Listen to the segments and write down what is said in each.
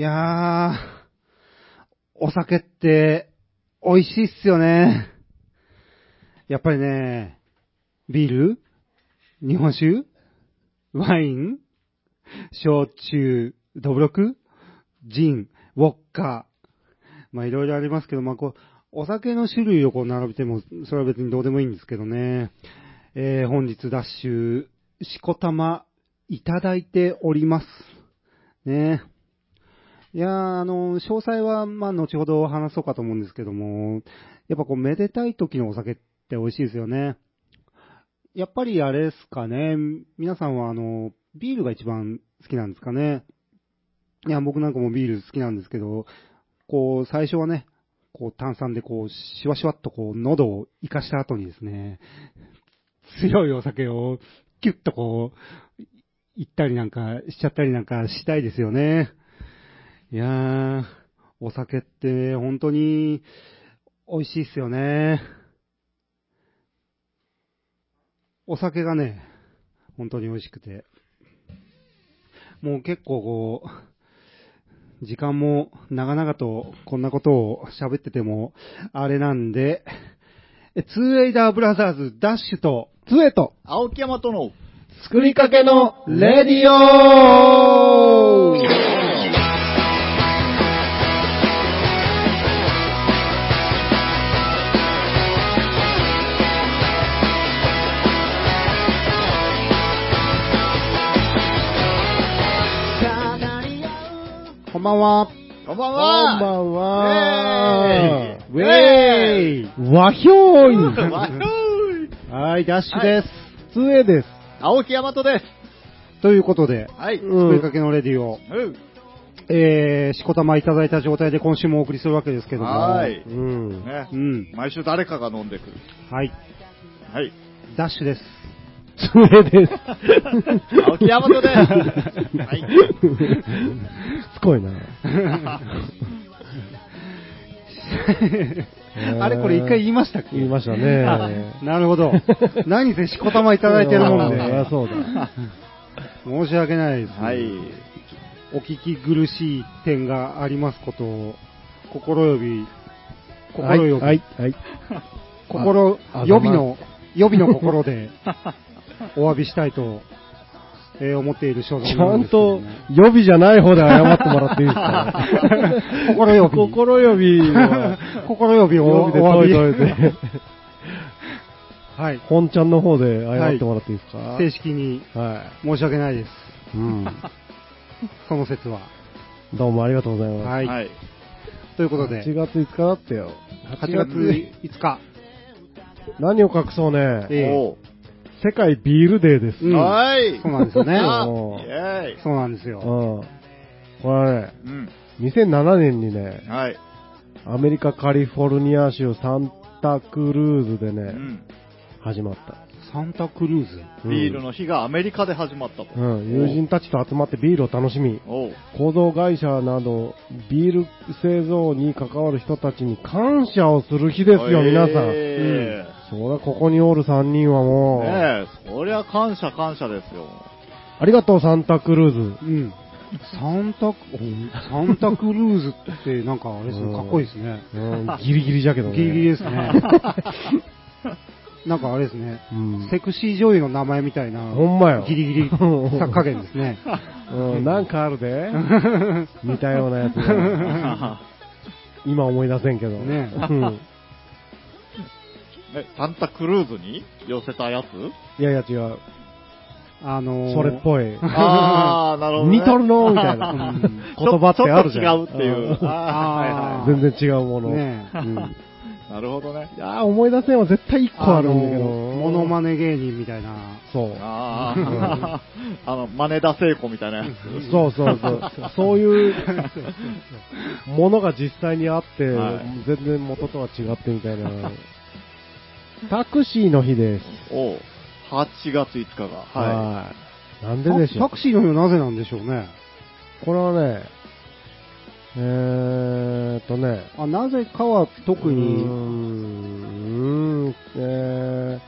いやー、お酒って美味しいっすよね。やっぱりね、ビール？日本酒？ワイン？焼酎？ドブロクジン？ウォッカ？まあいろいろありますけど、まあこう、お酒の種類をこう並べても、それは別にどうでもいいんですけどね。えー、本日ダッシュ、しこたまいただいております。ね。いやー、あの、詳細は、まあ、後ほど話そうかと思うんですけども、やっぱこう、めでたい時のお酒って美味しいですよね。やっぱりあれですかね、皆さんはあの、ビールが一番好きなんですかね。いや、僕なんかもビール好きなんですけど、こう、最初はね、こう、炭酸でこう、シワシワっとこう、喉を活かした後にですね、強いお酒を、キュッとこう、行ったりなんかしちゃったりなんかしたいですよね。いやー、お酒って本当に美味しいっすよね。お酒がね、本当に美味しくて。もう結構こう、時間も長々とこんなことを喋っててもあれなんで、ツーエイダーブラザーズダッシュと、つえと、青木山との、作りかけのレディオんばんは。こんばんこんはばんはウェーイわひょーいわひょーいはい、ダッシュです。つえです。青木山とです。ということで、はい。うん作りかけのレディを、うん。えー、しこたまいただいた状態で今週もお送りするわけですけども。はい。うん。ねう。ん。毎週誰かが飲んでくる。はい。はい。ダッシュです。つえです。青木山とです。はい。しつこいな。あれこれ一回言いましたっけ？言いましたね。あなるほど。何せしこたまいただいてるもんで。そうだ。申し訳ないです。はい。お聞き苦しい点がありますことを、心呼び、心呼び、はい、はい、はい。心、あ予備の、予備の心でお詫びしたいと、えー思っている所存ちゃんなんですけどとも、予備じゃない方で謝ってもらっていいですか？心呼び。心予備は、心呼びを予お備で詫び。解いといて、はい。本ちゃんの方で謝ってもらっていいですか？正式には申し訳ないです。い。うん。その説は。どうもありがとうございます。はい。はい。ということで、8月5日だったよ。8月5日。何を隠そうね。ええおう世界ビールデーです。うんはい。そうなんですよね。あおうイェーイ。そうなんですよ。うん。これはね、うん。2007年にね、はい。アメリカカリフォルニア州サンタクルーズでね、うん。始まった。サンタクルーズ？うんビールの日がアメリカで始まったと。うん、友人たちと集まってビールを楽しみ。構造会社など、ビール製造に関わる人たちに感謝をする日ですよ、皆さん。えそうだ、ここにおる3人はーもう、ねえ、そりゃ感謝感謝ですよ。ありがとう、サンタクルーズ。うん。サンタ、おサンタクルーズってなんかあれですね、かっこいいですね。うん、ギリギリじゃけどね。ギリギリですね。なんかあれですね、うん。セクシー女優の名前みたいな、ほんまよ。ギリギリ 作加減ですね。うん、なんかあるで。似たようなやつが。今思い出せんけど。ねうん。え、サンタクルーズに寄せたやつ？いやいや違う。あのー、それっぽい。あー、なるほど、ね。似とるのみたいな うん言葉ってあるじゃん。ちょっと違うっていう。うんあーはいは全然違うもの。ねうん。い。なるほどね。いやー思い出せんは絶対一個あるんだけど。モノマネ芸人みたいな。そう。ああ、あの、真似田聖子みたいなやつ。そうそうそう。そういうものが実際にあって、はい全然元とは違ってみたいな。タクシーの日です。おう8月5日が。ははい。なんででしょうタクシーの日はなぜなんでしょうね。これはね、えーっとね、あ、なぜかは特うーに、ん、え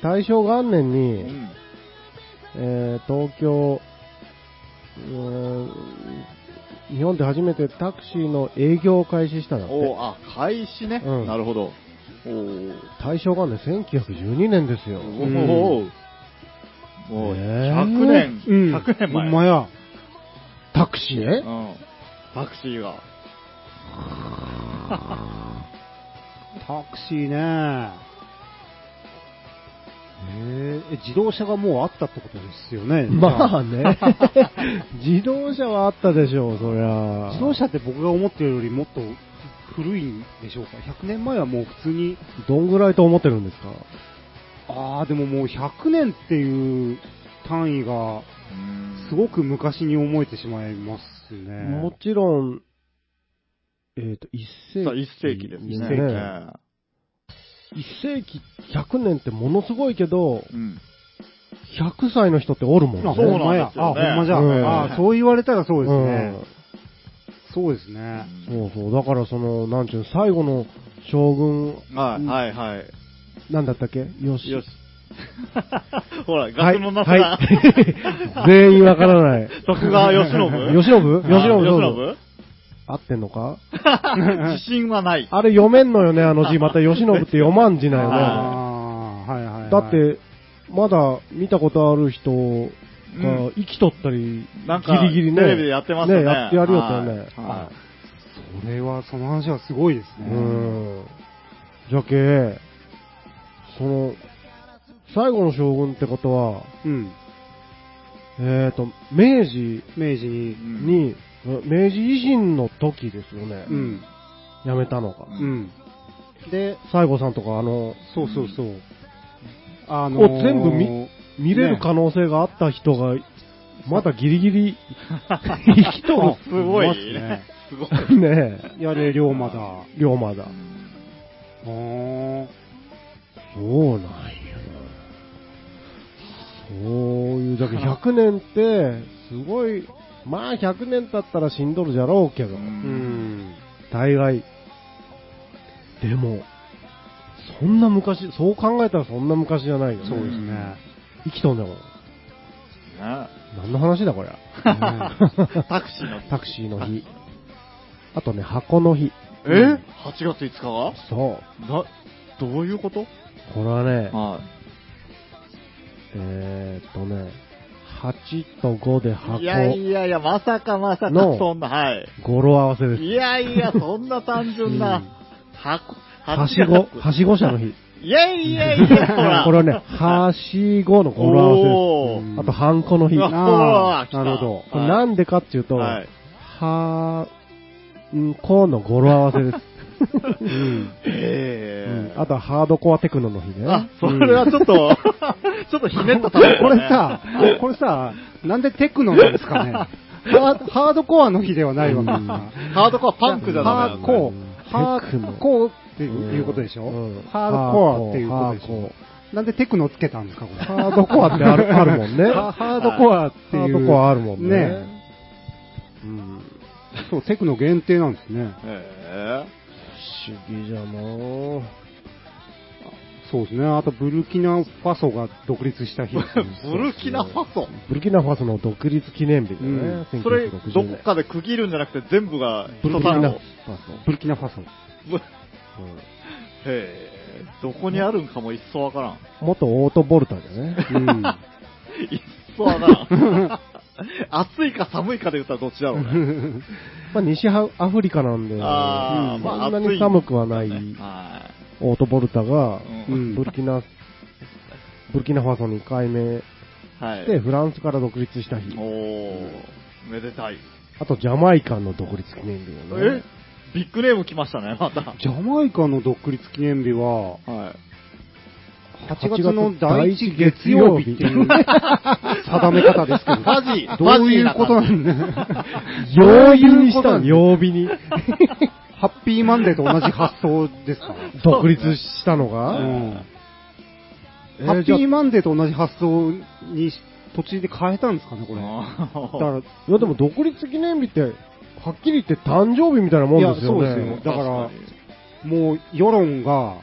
ー、大正元年い。に、うん。えー東京日本で初めてタクシーの営業を開始したんだって。おーあ、開始ね。うんなるほど。おー大正元年1912年ですよ。おーもう、ねえ100年、うん。100年前。ほんまや。タクシーね。うん。タクシーが。タクシーね。えーえ自動車がもうあったってことですよね。まあね。自動車はあったでしょう、そりゃ。自動車って僕が思ってるよりもっと古いんでしょうか ?100 年前はもう普通に、どんぐらいと思ってるんですか？ああ、でももう100年っていう単位がすごく昔に思えてしまいますね。もちろん、えっ、と、一世さあ、紀。一世紀ですね。一世紀ね一世紀100年ってものすごいけど、うん。100歳の人っておるもんあ、ね。そうほんまや。あ、なんですよねほんまじゃ。うんあそう言われたらそうですね。うんそうですね。そうそう。だからその、なんちゅうの、最後の将軍、はい、はい、はい。なんだったっけ？よし。よし。ほら、はい。ガスのなさはが、い。全員わからない。徳川慶喜？慶喜？慶喜合ってんのか？喜自信はない。あれ読めんのよね、あの字。また慶喜って読まん字なんよね。ああ、はいはいはい。だっ、て、まだ見たことある人うんが生きとったり、なんか、ギリギリね。テレビでやってましたね。ね、やってやるよったよね。はいはそれは、その話はすごいですうね。ん。じゃけ、その、最後の将軍ってことは、うん。えっ、と、明治明治にい。、うんに、明治維新の時ですよね。うん。辞めたのが。うん。で、西郷さんとか、あの、そうそうそう。あのを全部見見れる可能性があった人が、まだギリギリ生きとるすごいね。すごい。ねやれ、龍馬だ。龍馬だ。あーそうなんやな。そういう、だけど100年って、すごい、まあ100年経ったら死んどるじゃろうけど、ううんん。大概。でも、そんな昔、そう考えたらそんな昔じゃないよね。そうですね。生きとんだもん。ね何の話だこりゃ。タクシーの日。タクシーの日。あとね、箱の日。え ?8 月5日が？そう。な、どういうこと？これはね、はえーっとね、8と5でい。箱い、やいやいや、まさかまさか、のそんな、はい。語呂合わせです。いやいや、そんな単純な、箱、はしご、はしご車の日。いやいやいや、ほら。これはね、はしごの語呂合わせです。あと、ハンコの日。あこあなるほど。れなんでかっていうと、はい。はんこの語呂合わせです。うん。ええあとはハードコアテクノの日ね。あ、それはちょっと、ちょっとひねった単語 これさ、これさ、なんでテクノなんですかねハードコアの日ではないわけですか。ハードコアパンクじゃなんだーコうんー、ハーコーっていうことでしょ？うんハードコアっていうことでしょ？なんでテクノつけたんですか、これ？ハードコアってあるあるもんね。ハ ハードコアっていう。ハードコアあるもんね。ねうん。そう、テクノ限定なんですね。え不思議じゃなぁ。そうですね。あと、ブルキナファソが独立した日ね。え ブルキナファソ？ブルキナファソの独立記念日だね。それ、ど1960っかで区切るんじゃなくて全部がブルキナファ。ソ。ブルキナファソ。ぶへえ、どこにあるんかも一層わからん。元オートボルターだね。うん。一層わからん。暑いか寒いかで言ったらどっちだろうね。まあ、西アフリカなんで、あんまあそんなに寒くはないはオートボルタが、い。ううんんブルキナ、ブルキナファソに改名はい。して、フランスから独立した日お。ー、めでたい。あと、ジャマイカの独立記念日だよえ？ね。ビッグネーム来ましたね、また。ジャマイカの独立記念日は、はい。8月の第一月曜日っていう定め方ですけど、マジどういうことなんだ曜日にしたの、曜日に。ハッピーマンデーと同じ発想ですか？独立したのうが、ん。えーじゃあハッピーマンデーと同じ発想に途中で変えたんですかね、これ。だから、いやでも独立記念日って、はっきり言って誕生日みたいなもんですよね。そうですよだからもう世論が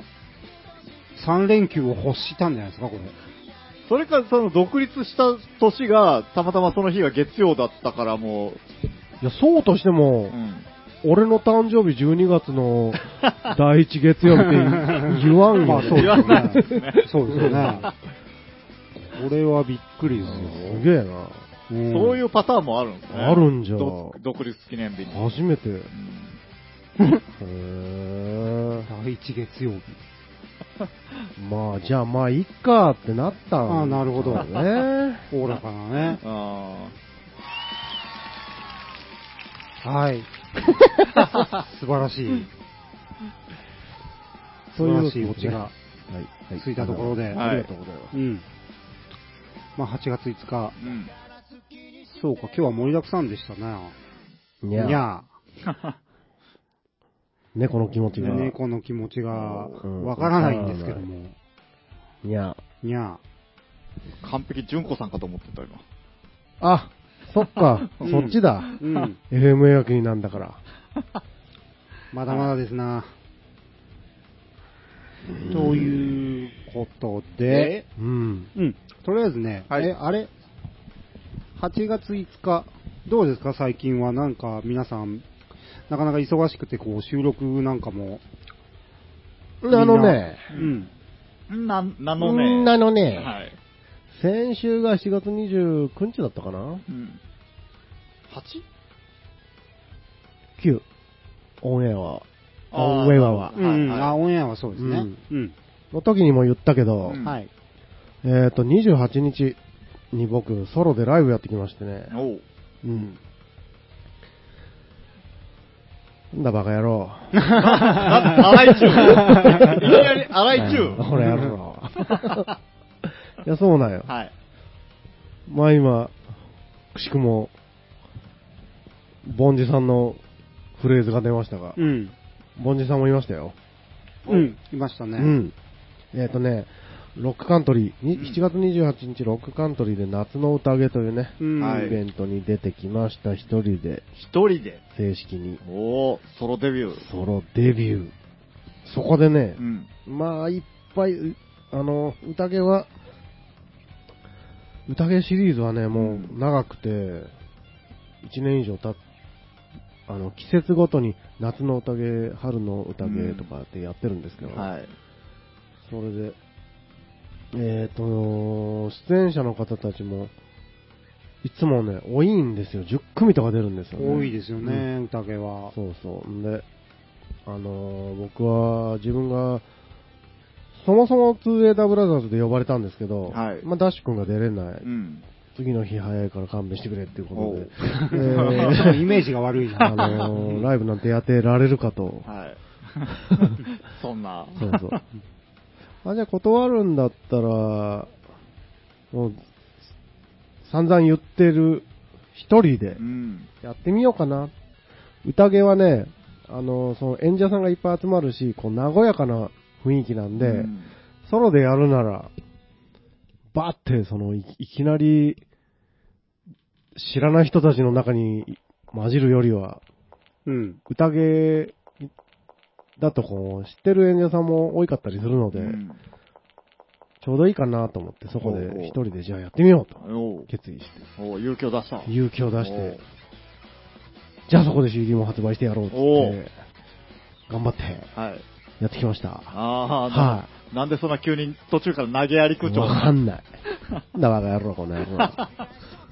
3連休を欲したんじゃないですか、これ。それか、その独立した年が、たまたまその日が月曜だったからもいや、そうとしてう、もう、ん。俺の誕生日12月の 第一月曜日って言わんよ。まあそう言わないですね。そうですよね。これはびっくりですよ。すげえな。うんそういうパターンもあるんですね。あるんじゃど独立記念日に。初めて。へ。第一月曜日。まあ、じゃあまあ、いっかってなったんだあなるほどね。おおらかなね。あはい。素晴らしい。素晴らしいオチがはい。はいついたところで。はいありがとうございます。うん。まあ8月5日。ーうん。そうか、今日は盛りだくさんでしたね。にゃにゃ猫の気持ちが。猫の気持ちがうんわからないんですけども。にゃにゃ完璧純子さんかと思ってた、今。あ、そっか、うんそっちだ。うん。FM 予約になんだから。まだまだですな。ということで、うん。うん。とりあえずね、はいえ、あれ？?8 月5日、どうですか？最近はなんか皆さん、なかなか忙しくて、こう、収録なんかも。あのね、うん。な、なのね。あのね、はい。先週が7月29日だったかなうん。8? ?9。オンエアは。オンエアは。うん、はいあ、オンエアはそうですね。うん。の時にも言ったけど、うんはい。えっ、と、28日に僕、ソロでライブやってきましてね。おう。うん。なんだバカ野郎。な、荒井中。いきなり荒井中。これやろ。いや、そうなんよ。はい。まあ今、くしくも、ボンジさんのフレーズが出ましたが、うん。ボンジさんもいましたよ。うん。いましたね。うん。えっ、とね、ロックカントリー、にうん7月28日ロックカントリーで夏の宴というね、うん。はいイベントに出てきました、一人で、一人で？正式に、おー、ソロデビュー。ソロデビュー。そこでねう、ん。まあ、いっぱい、うあの、宴は、宴シリーズはね、もう長くて、1年以上たっあの、季節ごとに夏の宴、春の宴とかってやってるんですけど、はい。それで、えっ、と、出演者の方たちも、いつもね、多いんですよ。10組とか出るんですよね。多いですよね、宴は。そうそう。んで、あのー僕は自分が、そもそも 2AW ブラザーズで呼ばれたんですけど、はいまあ、ダッシュ君が出れない、うん。次の日早いから勘弁してくれっていうことで、えー イメージが悪いな。あのーライブなんてやってられるかと、はい。そんな。そうそう。あ、じゃあ断るんだったら、もう、散々言ってる一人でうん。やってみようかな。宴はね、あの、その演者さんがいっぱい集まるし、こう、和やかな雰囲気なんで、うんソロでやるなら、バーって、そのい、いきなり、知らない人たちの中に混じるよりは、うん。宴だとこう、知ってる演者さんも多かったりするので、うんちょうどいいかなと思って、そこで一人でじゃあやってみようと決意して、おう勇気を出した。勇気を出して、じゃあそこで CD も発売してやろうって頑張ってはい。やってきました。ああ、はななんでそんな急に途中から投げやり口調わかんない。だバカ野郎、この野郎。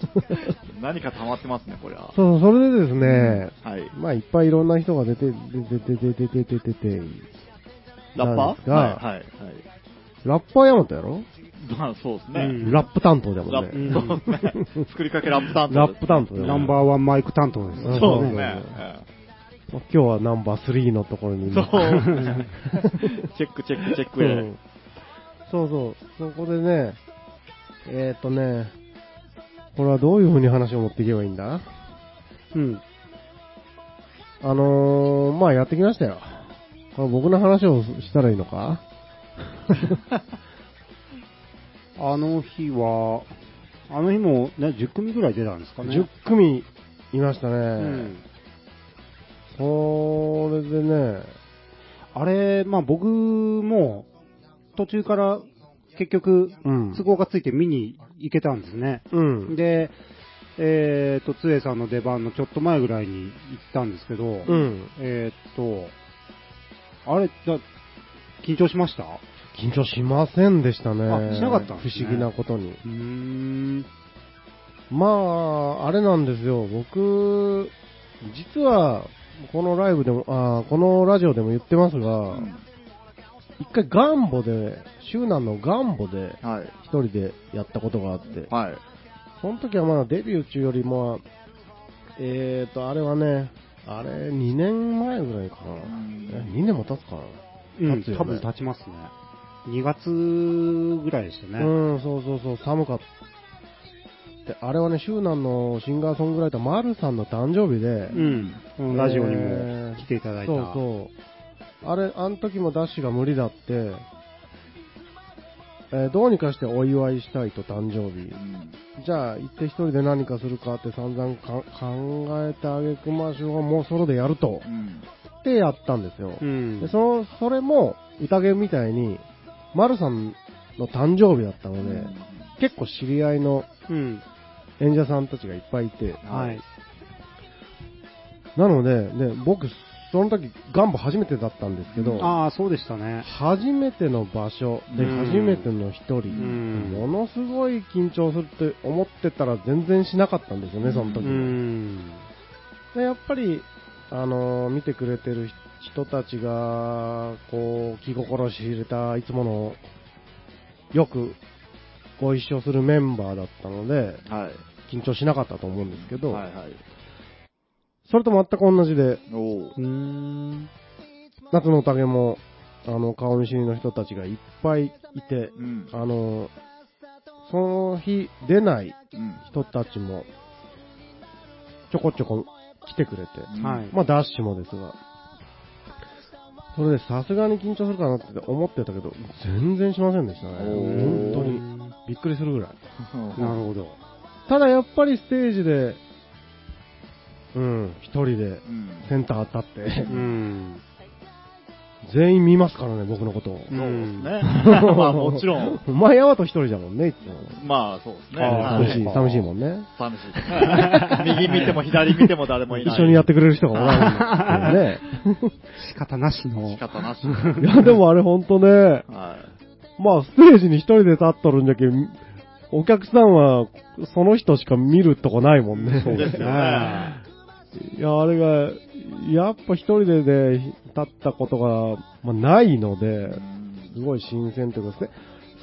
何か溜まってますね、これは。そう、それでですね、はい。まあいっぱいいろんな人が出て、出て、出て、出て、出て、出て、ラッパー？がはい、はい、はい。ラッパーヤマトやろ？まあ、そうですね。うんラップ担当だもラんね。んップ、そうですね。作りかけラップ担当ラッ。プ担当ナンバーワンマイク担当です。うんそうですね。まあ今日はナンバー3のところにええそう。チェック、チェック、チェックうんそうそう。そこでね、えっ、とね、これはどういう風に話を持っていけばいいんだ？うん。あのー、まあやってきましたよ。これ僕の話をしたらいいのか？あの日は、あの日も、ね、10組ぐらい出たんですかね。?10 組いましたね。うん。それでね、あれ、まあ僕も、途中から結局、うん。都合がついて見に行けたんですね。うん。で、えっ、と、つえさんの出番のちょっと前ぐらいに行ったんですけど、うん。えっ、と、あれ、だ緊張しました？緊張しませんでしたね。あしなかったね不思議なことに。うーん。まあ、あれなんですよ。僕、実は、このライブでも、あーこのラジオでも言ってますが、一回ガンボで、周南のガンボで、はい。一人でやったことがあって、はい。その時はまだデビュー中よりも、えーと、あれはね、あれ、2年前ぐらいかな。え2年も経つかな。うん、経つよね多分経ちますね。2月ぐらいでしたね。うん、そうそうそう、寒かった。であれはね、周南のシンガーソングライター、マルさんの誕生日で、うん。ラジオにもえー来ていただいた。そうそう。あれ、あの時もダッシュが無理だって、えーどうにかしてお祝いしたいと誕生日。じゃあ、行って一人で何かするかって散々か考えてあげくましょうがもうソロでやると。うん。ってやったんですよ。うん。でその、それも、宴みたいに、マルさんの誕生日だったので、結構知り合いのうん。演者さんたちがいっぱいいて、はい。なので、ね、僕、その時、ガンボ初めてだったんですけど、ああ、そうでしたね。初めての場所でうん初めての一人、んものすごい緊張するって思ってたら全然しなかったんですよね、その時う。ん。でやっぱり、あのー見てくれてる人たちが、こう、気心知れた、いつもの、よくご一緒するメンバーだったので、はい。緊張しなかったと思うんですけど、はいはい。それと全く同じで、おお。うーん。夏の宴も、あの、顔見知りの人たちがいっぱいいて、うん。あの、その日出ないうん。人たちも、ちょこちょこ来てくれて、はい。まあダッシュもですが、それでさすがに緊張するかなって思ってたけど、全然しませんでしたね。本当に。びっくりするぐらい。なるほど。ただやっぱりステージで、うん、一人でうん。センター立って う、ん。全員見ますからね、僕のことを。うそうですんね。まあもちろん。お前やわと一人じゃもんね、いつも。まあそうですね。あー寂しい、寂しいもんね。寂しいですね。右見ても左見ても誰もいない。一緒にやってくれる人がおらんのね。仕方なしの仕。方なし。いや、でもあれほんとね、はい。まあステージに一人で立っとるんじゃけん、お客さんはその人しか見るとこないもんね。そうですよね。いや、あれが、やっぱ一人でね、立ったことが、まあ、ないので、すごい新鮮というか、ステ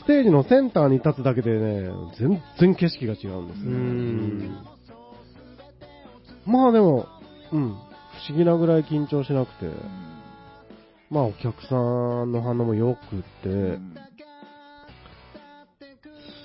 ステージのセンターに立つだけでね、全然景色が違うんですよ、うーん。まあでも、うん、不思議なぐらい緊張しなくて、まあお客さんの反応も良くて、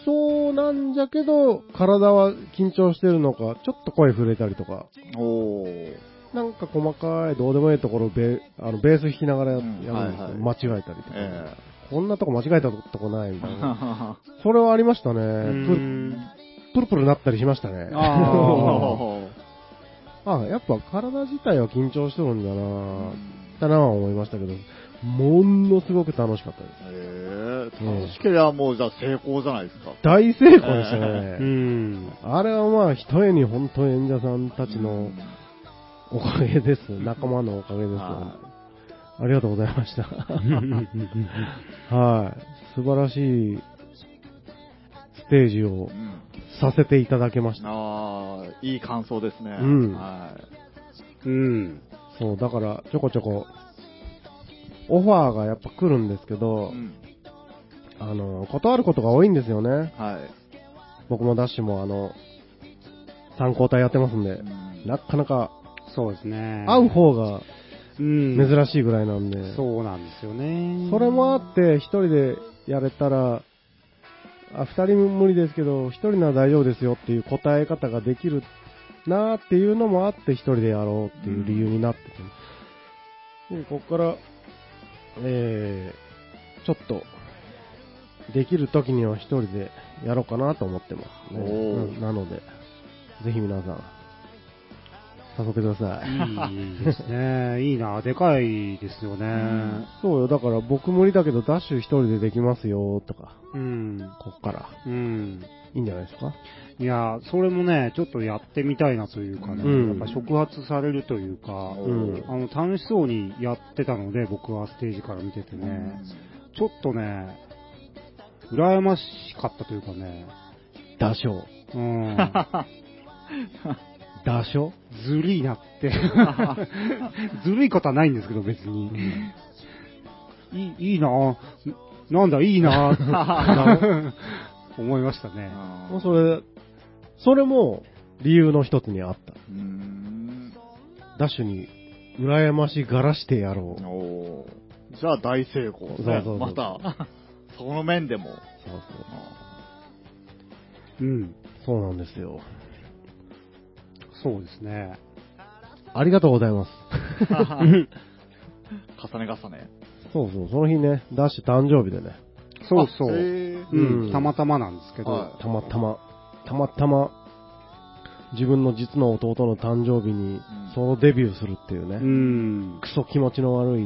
そうなんじゃけど、体は緊張してるのか、ちょっと声震えたりとか、おー。なんか細かいどうでもいいところをベあのベース弾きながらやるんですよ、うんはいはい。間違えたりとか、えこんなとこ間違えたとこないみたいえな。それはありましたね。うプルんプルプルなったりしましたね。あ あやっぱ体自体は緊張してるんだなだなぁ思いましたけど、ものすごく楽しかったです。ええ楽しければもうじゃあ成功じゃないですか。大成功でしたうね。ん。あれはまあ、ひとえに本当演者さんたちのおかげです。仲間のおかげです。はありがとうございました。はい。素晴らしいステージをうんさせていただけました。ああ、いい感想ですね。うんはい。うん。そう、だから、ちょこちょこ、オファーがやっぱ来るんですけど、うんあの、断ることが多いんですよね。はい。僕もダッシュもあの、参考体やってますんでう、んなかなかそうですね。会う方がうん。珍しいぐらいなんで、そうなんですよね。それもあって、一人でやれたら、あ、二人無理ですけど、一人なら大丈夫ですよっていう答え方ができるなーっていうのもあって、一人でやろうっていう理由になってて、でここから、えー、ちょっと、できる時には一人でやろうかなと思ってますね。おーうんなので、ぜひ皆さん、誘ってください。いいですね。いいな、でかいですよね。そうよ、だから僕無理だけどダッシュ一人でできますよ、とか、うん。こっから。うん。いいんじゃないですか？いや、それもね、ちょっとやってみたいなというかね、うん。やっぱ触発されるというか、うん。あの、楽しそうにやってたので、僕はステージから見ててね、ちょっとね、羨ましかったというかね、ダショー。うん、ダショずるいなって。ずるいことはないんですけど、別に。いい、いいな。なんだ、いいな 思いましたね。もうそれ、それも理由の一つにあった。うん。ダッシュに羨ましがらしてやろう。じゃあ大成功ですね。そうそうそうまた、その面でも。そううん。そう。そうなんですよ。そうですね。ありがとうございます。重ね重ね。そうそう、その日ね、ダッシュ誕生日でね、そうそう。うん、うんたまたまなんですけど、はいたまたま、たまたま、自分の実の弟の誕生日にソロデビューするっていうね、うん。クソ気持ちの悪い、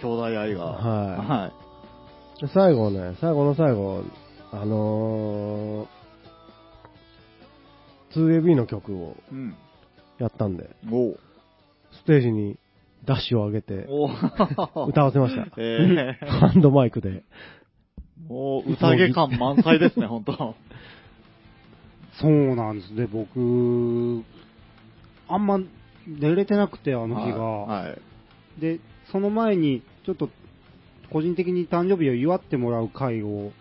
兄弟愛が。はいはい。で最後ね、最後の最後、あのー、2AB の曲をうん。やったんで、おうステージにダッシュを上げて歌わせました。ええハンドマイクで。もう、宴感満載ですね、本当そうなんですね、僕、あんま寝れてなくて、あの日が。はい。はいで、その前に、ちょっと、個人的に誕生日を祝ってもらう会を、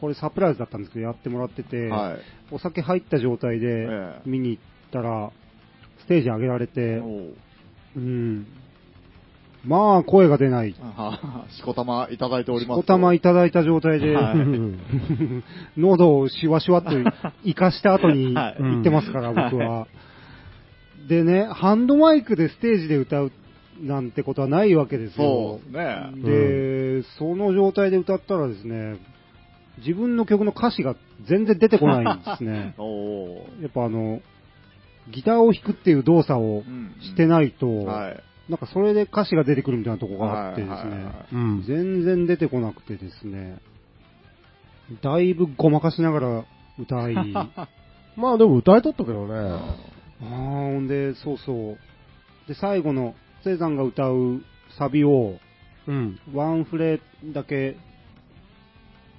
これサプライズだったんですけど、やってもらってて、はい。お酒入った状態でええ見に行ったら、ステージ上げられて、うん。まあ、声が出ない。は しこたまいただいております。おたまいただいた状態で、はい 喉をシワシワっと生かした後にはい言ってますから、僕は。でね、ハンドマイクでステージで歌うなんてことはないわけですそよう。ですね。で、その状態で歌ったらですね、自分の曲の歌詞が全然出てこないんですね。やっぱあの、ギターを弾くっていう動作をしていないと、はい。なんかそれで歌詞が出てくるみたいなとこがあってですね、はいはいはいうん。全然出てこなくてですね、だいぶごまかしながら歌い、あ まあでも歌いとったけどね。ーほんで、そうそう。で、最後の、セイさんが歌うサビを、うん。ワンフレだけ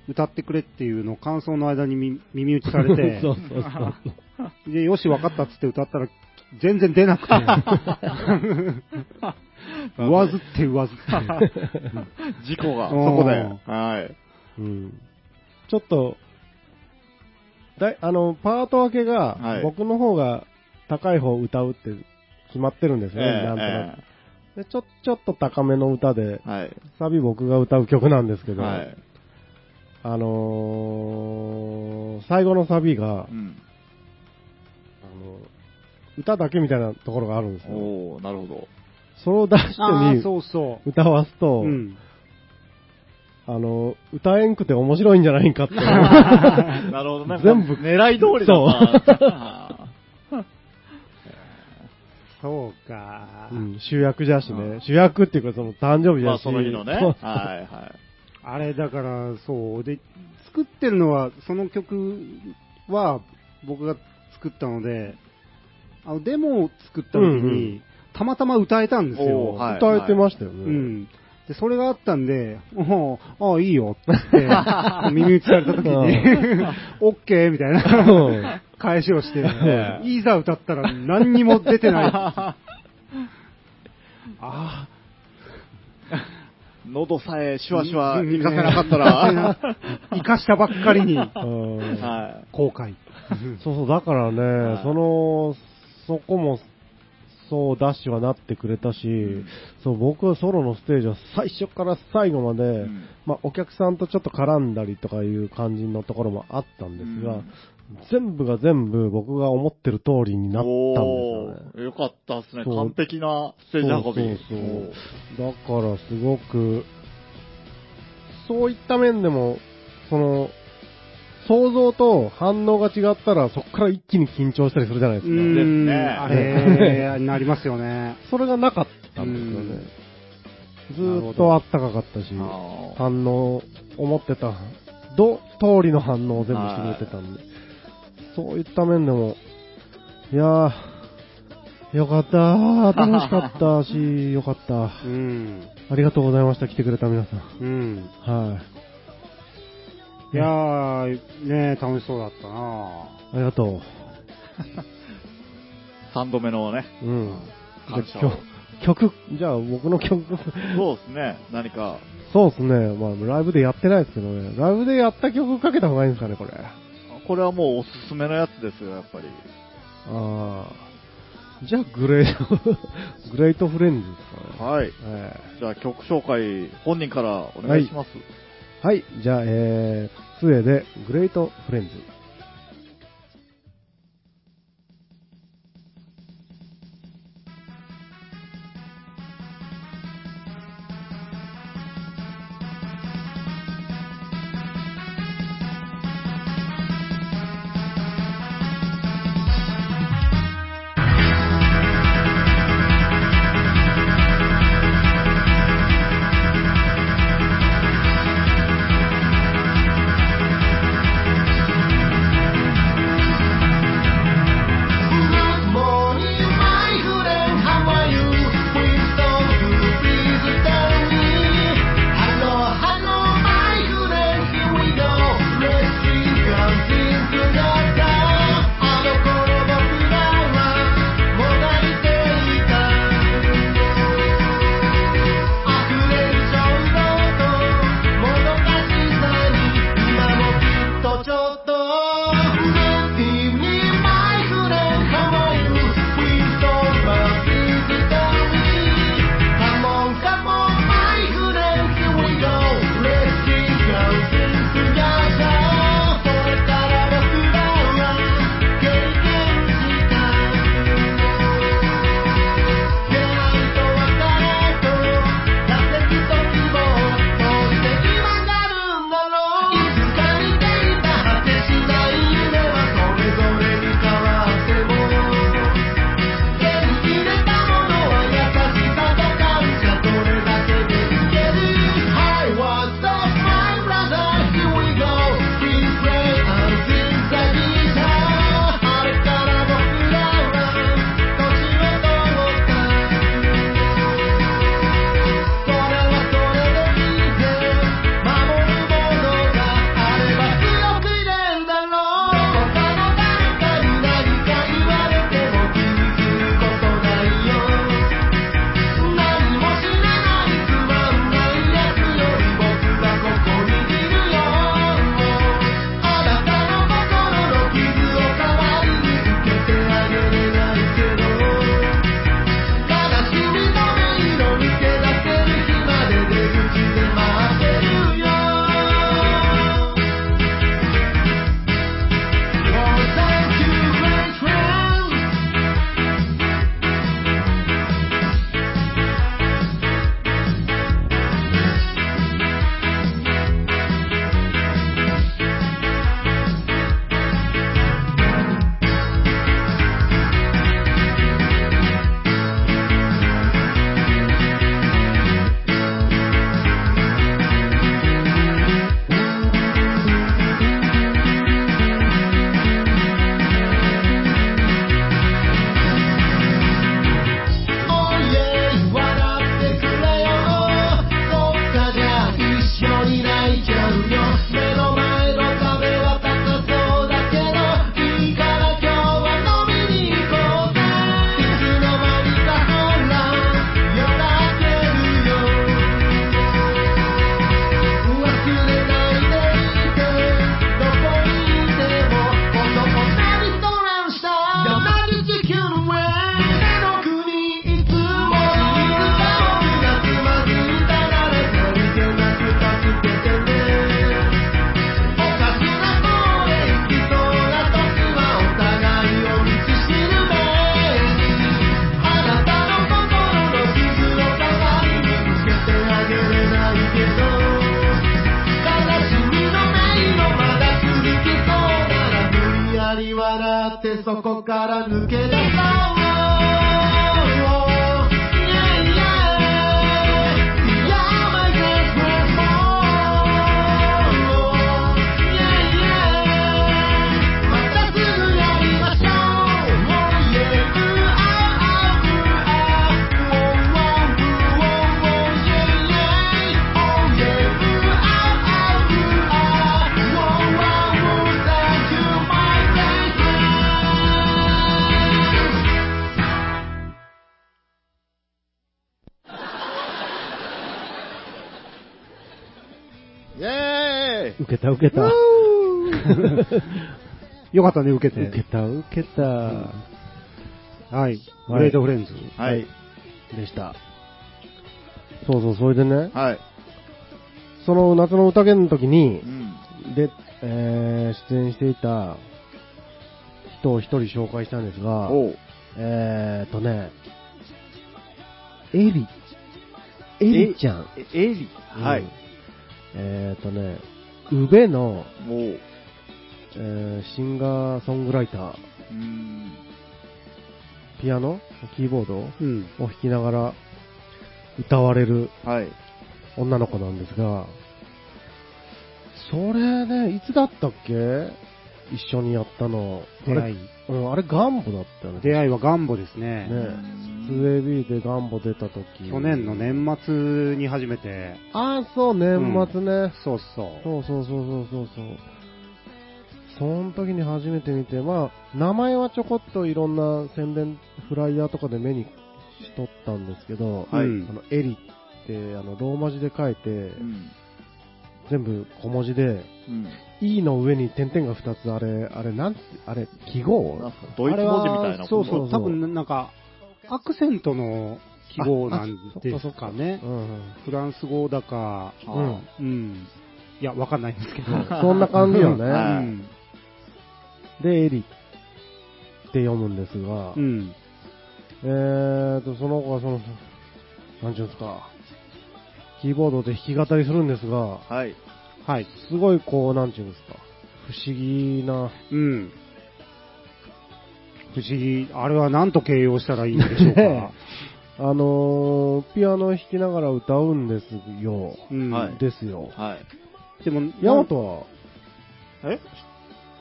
歌ってくれっていうのを感想の間にみ耳打ちされて、そうそうそう。で、よし、分かったっつって歌ったら、全然出なくて、上ずって上ずって。事故が、そうんこで。はい。うん。ちょっと、だいあの、パート分けが、はい僕の方が高い方を歌うって決まってるんですね、ええなんとなく。でちょ、ちょっと高めの歌で。サビ僕が歌う曲なんですけど、はい。あのー、最後のサビが、うん。歌だけみたいなところがあるんですよ。おおなるほど。それを出してああ、にそうそ歌わすと、う。うん。あの、歌えんくて面白いんじゃないかって。なるほどね。全部狙い通りだそうな。そうか。うん、主役じゃしね、うん主役っていうかその誕生日じゃし、まあその日のね。はいはい。あれだから、そう。で、作ってるのは、その曲は僕が作ったので、あの、デモを作った時に、うんうんたまたま歌えたんですよ。はい歌えてましたよね。うん。で、それがあったんで、おああ、いいよって、耳打ちされた時に、オッケーみたいな返しをして、ええいざ歌ったら何にも出てない。ああ、喉さえシュワシュワ行かせなかったら。生かしたばっかりに、うんは後悔。そうそう、だからね、はいその、そこも、そう、ダッシュはなってくれたし、んそう、僕はソロのステージは最初から最後まで、うんまあ、お客さんとちょっと絡んだりとかいう感じのところもあったんですが、うん全部が全部僕が思ってる通りになったんですよね。よかったですね。完璧なステージ運び。そうそうそうだからすごく、そういった面でも、その、想像と反応が違ったら、そこから一気に緊張したりするじゃないですか。ですねあれ、なりますよね。それがなかったんですよね。ずーっとあったかかったし、反応、思ってた、ど、通りの反応を全部してくれてたんで、そういった面でも、いやー、よかったー、楽しかったし、よかった。うん。ありがとうございました、来てくれた皆さん。うん。はい。いやー、ね楽しそうだったなありがと3 度目のね、う。うん。感曲、曲、じゃあ僕の曲、そうですね、何か、そうですね、まあライブでやってないですけどね、ライブでやった曲かけた方がいいんですかね、これ。これはもうおすすめのやつですよ、やっぱり。ああ。じゃあグレート、グレートフレンズですかね。はい。えじゃあ曲紹介、本人からお願いします。ーはい、じゃあ、えー、杖でグレートフレンズ。「受けた受けた。よかったね、受けて。受けた受けた。はい。グレートフレンズ。はい。でした。そうそう、それでね、はい。その夏の宴の時にう、ん。で、えー、出演していた人を一人紹介したんですが、おう。えーとね、エリ。エリちゃん。え、エリ。はいうん。えーとね、宇部の。えーシンガーソングライター、うん。ピアノキーボードをうん。弾きながら歌われるはい。女の子なんですが、それね、いつだったっけ？一緒にやったの。出会い。うん、あれガンボだったよね。出会いはガンボですね。ね 2AB でガンボ出た時。去年の年末に初めて、ああ、そう、年末ね。そうそう。そうそうそうそうそうそう。その時に初めて見て、まあ、名前はちょこっといろんな宣伝、フライヤーとかで目にしとったんですけど、はいうんあの、エリって、あの、ローマ字で書いて、うん。全部小文字で、うん。E の上に点々が2つ、あれ、あれ、なんて、あれ、記号？なんかドイツ文字みたいなそうそう、多分なんか、アクセントの記号なんですああそっかねう。んフランス語だか、あうん。いや、わかんないんですけど。うん。そんな感じよね。はいうんで、エリって読むんですが、うん。えーと、その子はその、なんちゅうんですか、キーボードで弾き語りするんですが、はい。はい。すごいこう、なんちゅうんですか、不思議な、うん。不思議。あれは何と形容したらいいんでしょうか。ねあのー、ピアノを弾きながら歌うんですよ。うん。はいですよ。はい。でも、ヤマトは、え？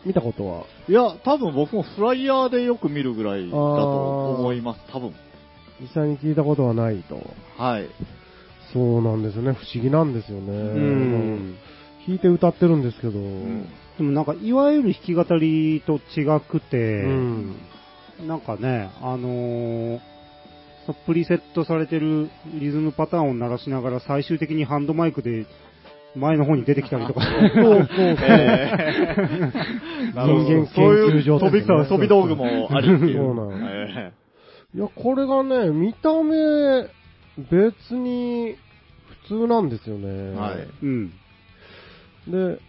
見たことは？いや、多分僕もフライヤーでよく見るぐらいだと思います。多分。実際に聞いたことはないと。はい。そうなんですよね。不思議なんですよね。うん。弾いて歌ってるんですけど、うん。でもなんか、いわゆる弾き語りと違くて、うんなんかね、あのープリセットされてるリズムパターンを鳴らしながら最終的にハンドマイクで前の方に出てきたりとか。そうそうそう。えーなるほど人間そういう研究所飛びですね飛び道具もありっていう。そうないや、これがね、見た目、別に普通なんですよね。ーはい。うん。で、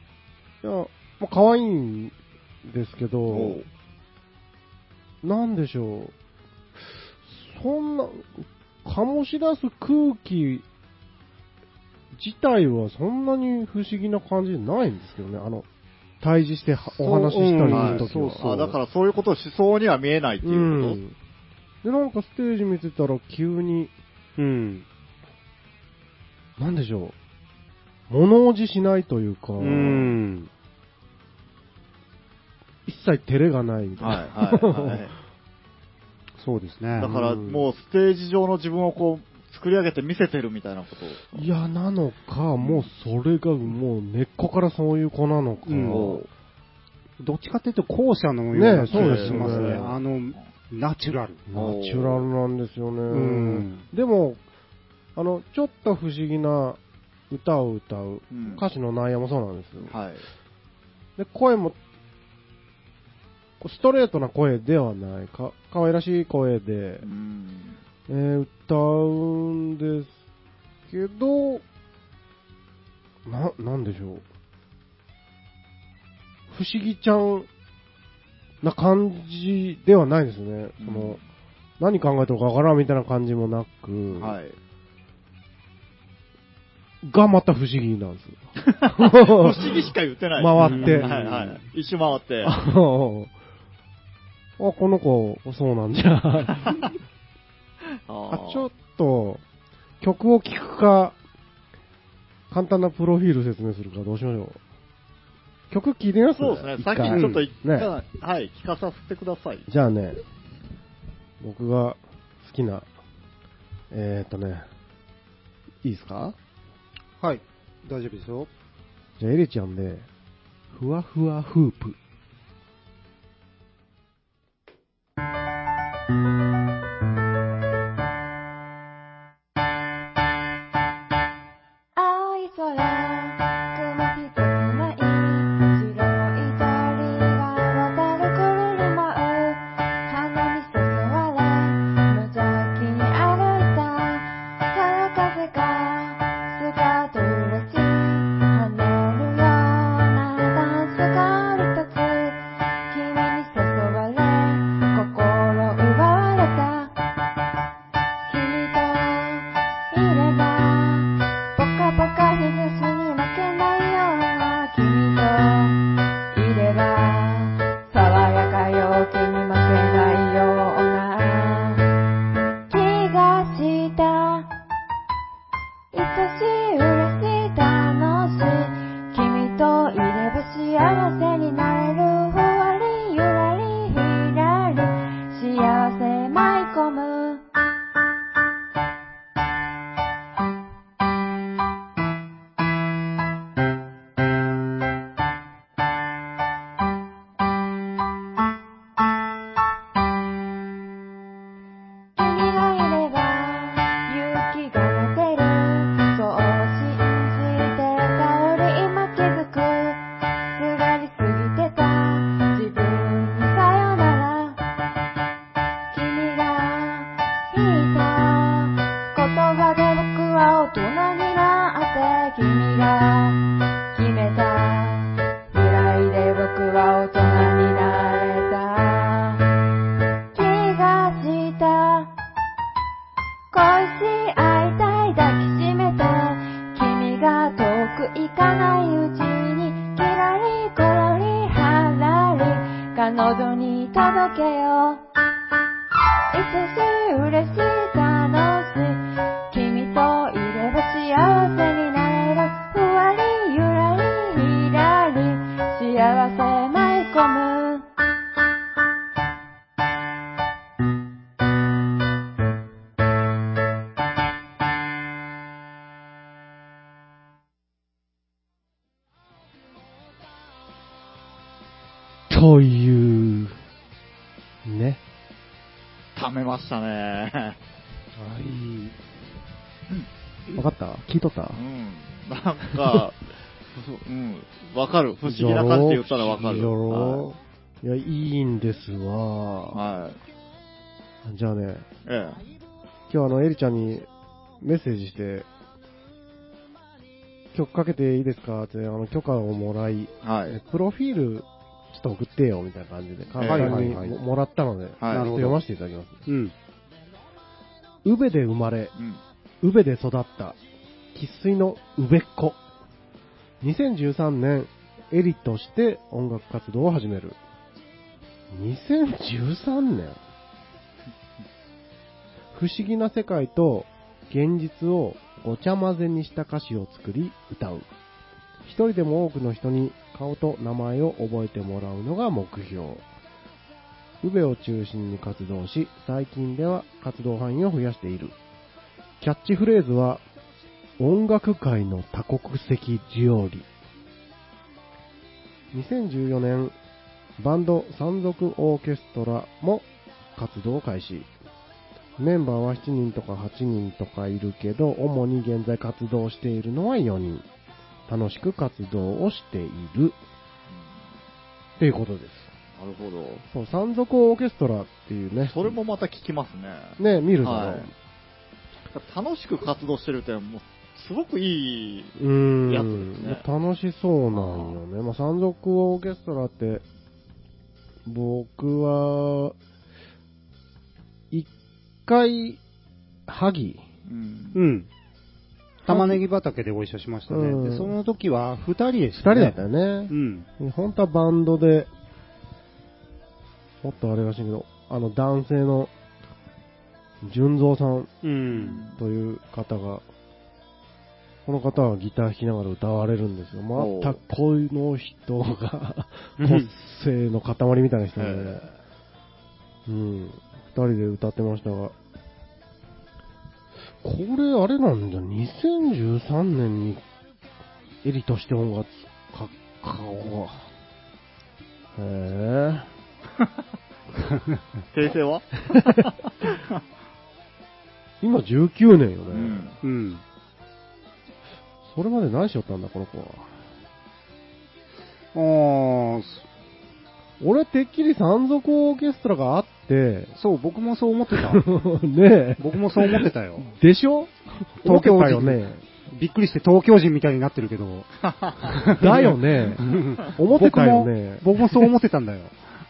いや、まあ、可愛いんですけおどう、なんでしょう。そんな、醸し出す空気自体はそんなに不思議な感じじゃないんですけどね。あの、対峙してはお話ししたりはいするときは。そうあ、だからそういうことをしそうには見えないっていうこん。で、なんかステージ見てたら急に、うん。なんでしょう。物おじしないというか、うん。一切照れがないみと。たいな。はいはいはい。そうですね。だからもうステージ上の自分をこう作り上げて見せてるみたいなことを。いや、なのか、もうそれがもう根っこからそういう子なのか。うんどっちかっていうと後者のようなね気がしますね。そうですよねあの、ナチュラル。ナチュラルなんですよね。んでも、あの、ちょっと不思議な歌を歌う。うん歌詞の内容もそうなんですよ。はい。で、声も、ストレートな声ではない。か、可愛らしい声でう、ん。えー歌うんですけど、な、なんでしょう。不思議ちゃんな感じではないですね。その、何考えてるかわからんみたいな感じもなく、はい。がまた不思議なんです。不思議しか言ってない。回ってはいはい。一周回って。あ、この子、そうなんじゃ。ああ、ちょっと、曲を聴くか、簡単なプロフィール説明するか、どうしましょう。曲聴いてみます？そうですね。さっき一回ちょっと一ね回、はい、聞かさせてください。じゃあね、僕が好きな、えーっとね、いいですか？はい。大丈夫ですよ。じゃあ、エリちゃんで、ふわふわフープ。という、ね。ためましたね。わかった？聞いとった？うん。なんか、ふ うん。わかる。不思議な感じで言ったらわかる。じゃろはいいや、いいんですわ。はい。じゃあね、え今日あの、エリちゃんにメッセージして、曲かけていいですか？って、あの、許可をもらい、え。はえい。プロフィール、ちょっと送ってよ、みたいな感じで、簡単にはいはいはいももらったので、ちょっとはい。読ませていただきます。うん。宇部で生まれ、うん。宇部で育った、生粋の宇部っ子。2013年、エリとして音楽活動を始める。2013年不思議な世界と現実をごちゃ混ぜにした歌詞を作り歌う。一人でも多くの人に顔と名前を覚えてもらうのが目標。宇部を中心に活動し、最近では活動範囲を増やしている。キャッチフレーズは、音楽界の多国籍ジオリ。2014年、バンド山賊オーケストラも活動開始。メンバーは7人とか8人とかいるけど、主に現在活動しているのは4人。楽しく活動をしている。っていうことです。なるほど。そう、山賊オーケストラっていうね。それもまた聞きますね。ね、見るだろはい楽しく活動してるって、もう、すごくいい。やつですね楽しそうなんよね。まあ、山賊オーケストラって、僕は、一回、萩。うんうん。玉ねぎ畑でご一緒しましたね。うんで、その時は二人で二したね。人だったよねう。ん。本当はバンドで、もっとあれらしいけど、あの男性の、純蔵さんうん。という方が、この方はギター弾きながら歌われるんですよ。おうまたこの人が、うん個性の塊みたいな人で、えうん、二人で歌ってましたが、これあれなんじゃ、2013年にエリとして音楽か、顔が。へ訂正はえ。今19年よね。うん。うん。それまで何しよったんだ、この子は？あー俺、てっきり山賊オーケストラがあって、そう、僕もそう思ってた。ね僕もそう思ってたよ。え、でしょ？東京人よね。びっくりして東京人みたいになってるけど。だよね。思ってたよね。僕も僕もそう思ってたんだよ。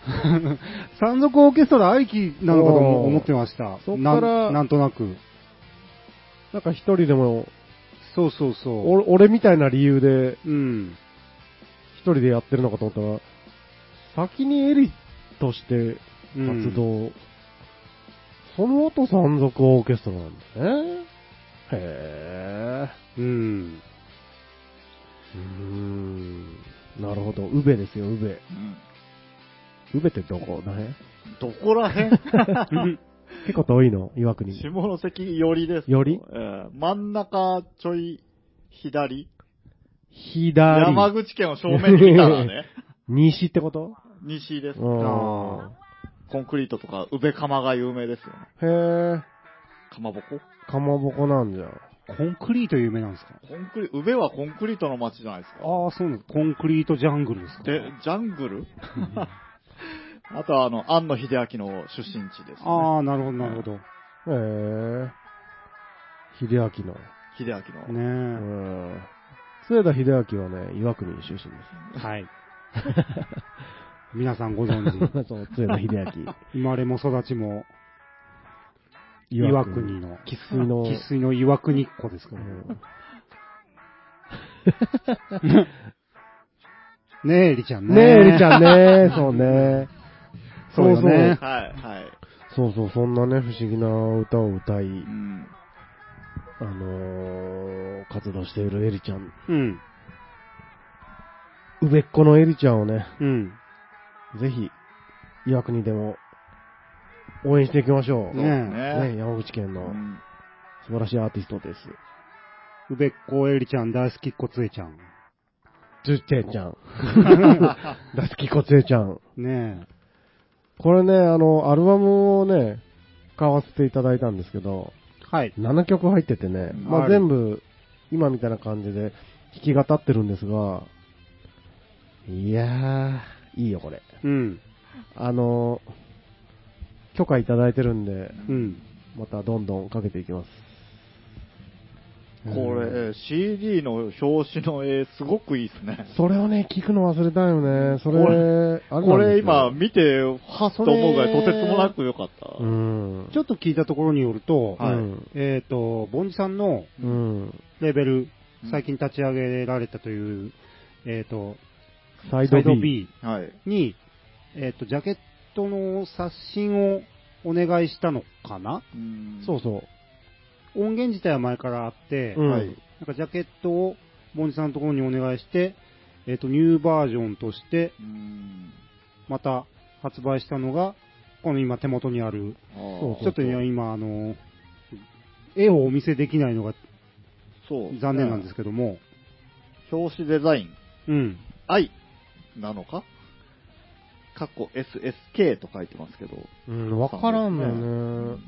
山賊オーケストラありきなのかとも思ってました。そっからなんなんとなく。なんか一人でも、そうそうそう。俺俺みたいな理由でうん。一人でやってるのかと思ったら、先にエリとして活動、その後山賊オーケストラなんだね。へうん。ー。うーん。なるほど。宇部ですよ、宇部。うん宇部ってどこだねどこら辺？結構遠いの？岩国。下関寄りです。寄り？ええ真ん中ちょい左左。山口県を正面に見たらね、西ってこと？西です。うコん。ンクリートとか、宇部釜が有名ですよね。へえ。かまぼこ？かまぼこなんじゃ。コンクリート有名なんですか？コンクリ、宇部はコンクリートの街じゃないですか。ああ、そうなんです。コンクリートジャングルですか？で、ジャングル？あとは、あの、庵野秀明の出身地です、ね。ああ、なるほど、なるほど。へえ。秀明の。秀明の。うねん。末田秀明はね、岩国出身でえ。はい。皆さんご存知。す。そう、末田秀明。生まれも育ちも岩国の。生粋の。生粋の岩国っ子ですから。うんねえ、エリちゃんね。ねえ、エリちゃんね。そうね。そうよねはい、はい。そうそう、そんなね、不思議な歌を歌い、うん。あのー、活動しているエリちゃん。うん。うべっ子のエリちゃんをね、うん。ぜひ、岩国でも、応援していきましょう。ねねね、山口県のうん素晴らしいアーティストです。うべっこエリちゃん大好きっ子つえちゃん。つっちゃちゃん。大好きこつえちゃん。ねこれね、あの、アルバムをね、買わせていただいたんですけど、え。はい。7曲入っててね、うんまあ全部、今みたいな感じで弾き語ってるんですが、いやー、いいよこれ。うん。あの、許可いただいてるんで、うん。またどんどんかけていきます。これ、CD の表紙の絵、すごくいいですね。それをね、聞くの忘れたよね。それ、こあれこれ今、見て、はっと思うぐらい、とてつもなく良かった。うん。ちょっと聞いたところによると、はいうんえっ、と、ボンジさんのうん。レベルうん、最近立ち上げられたという、えっ、と、サイドサイド B。B はい。に、えっ、と、ジャケットの刷新をお願いしたのかな？うん。そうそ音源自体は前からあって、なんかジャケットをボンジさんのところにお願いして、えっ、と、ニューバージョンとして、うん。また発売したのが、この今手元にある、ちょっとね今、あの、絵をお見せできないのがそう。残念なんですけども、表紙デザイン、うん。愛なのか？過去 SSK と書いてますけど。うん、わからんのようね。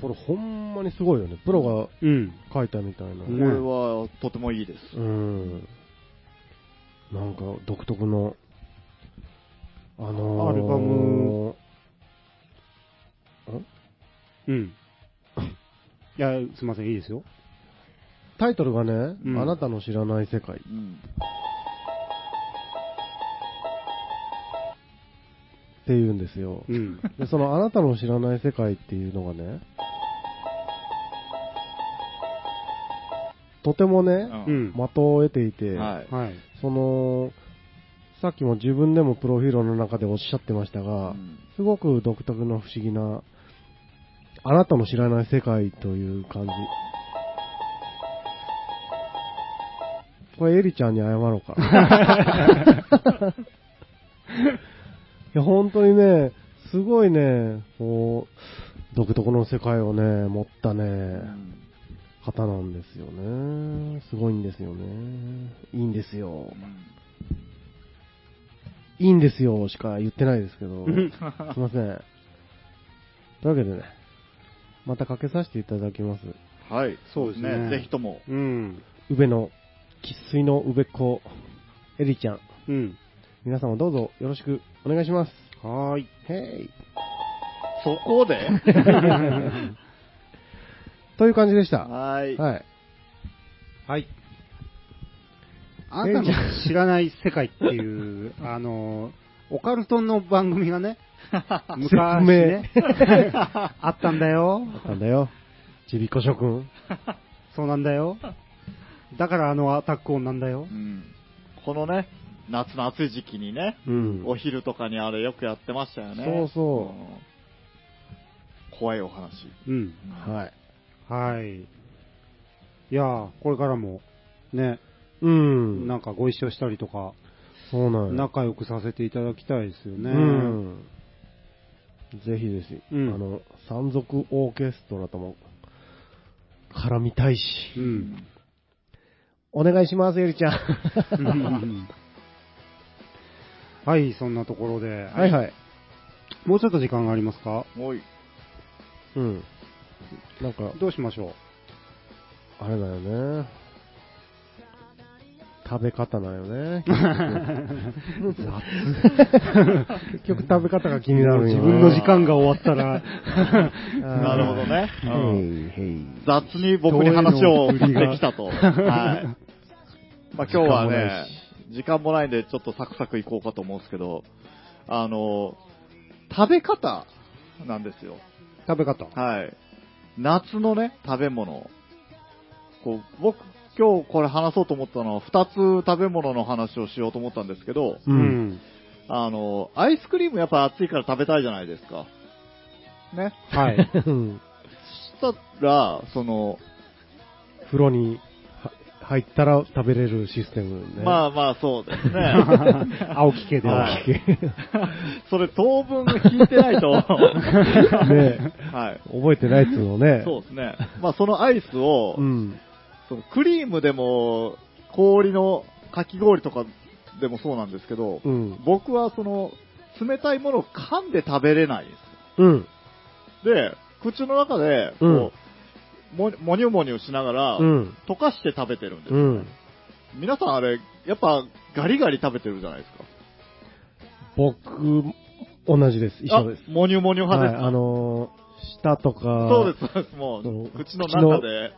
これほんまにすごいよね。プロうん。が書いたみたいな。これはとてもいいです。うん。なんか独特の、あのー、アルバムうん。いや、すいません、いいですよ。タイトルがね、うんあなたの知らない世界っうん。ていうんですよ。うん。で、そのあなたの知らない世界っていうのがね、とてもね、うん。的を得ていて、はい。はい。その、さっきも自分でもプロフィールの中でおっしゃってましたが、うんすごく独特の不思議な、あなたの知らない世界という感じ。これ、エリちゃんに謝ろうか。いや、本当にね、すごいね、こう、独特の世界をね、持ったね、うん方なんですよね。すごいんですよね。いいんですよ。いいんですよしか言ってないですけど、すいません。というわけでね、またかけさせていただきます。はい、そうですねぜひとも。うん。宇部の、生粋の宇部っ子、エリちゃん。うん。皆さんもどうぞよろしくお願いします。はーい。へい。そこで？という感じでした。はい。はい。はい。あなたの知らない世界っていう、あの、オカルトの番組がね、昔ね、あったんだよ。あったんだよ。ちびっこ諸君。そうなんだよ。だからあのアタック音なんだよう。んこのね、夏の暑い時期にね、うん。お昼とかにあれよくやってましたよね。そうそうん怖いお話。うん。はい。はい。いやー、これからも、ね、うん。なんかご一緒したりとか、そうなんや仲良くさせていただきたいですよね。うん。ぜひです。うんあの、山賊オーケストラとも絡みたいし。うん。お願いします、エリちゃん。はい、そんなところで、はいはい。もうちょっと時間がありますか？おい。うん。なんか、どうしましょあれだよね。食べ方だよね。結局食べ方が気うになるんよ自分の時間が終わったら、なるほどね。雑に僕に話を振ってきたと。はい。まあ今日はね、時間もないんでちょっとサクサクいこうかと思うんですけど、あの、食べ方なんですよ。食べ方。はい。夏のね、食べ物。こう、僕、今日これ話そうと思ったのは、二つ食べ物の話をしようと思ったんですけど、う。うんん。あの、アイスクリームやっぱ暑いから食べたいじゃないですか。ね。はい。うんそしたら、その、風呂には入ったら食べれるシステムね。まあまあそうですね。青木家では。はい それ当分聞いてないと。ねはい。覚えてないっつうのね。そうですね。まあそのアイスを、うん。そのクリームでも、氷のかき氷とかでもそうなんですけど、うん。僕はその、冷たいものを噛んで食べれないんですうん。よ。で、口の中で、こう、ももにゅもにゅしながら、うん。溶かして食べてるんですよ、うん。皆さんあれ、やっぱガリガリ食べてるじゃないですか。僕、同じです。一緒です。あもにゅもにゅ派はい、ですか、あのー、舌とか、そうです、そうです。もそうう、口の中で。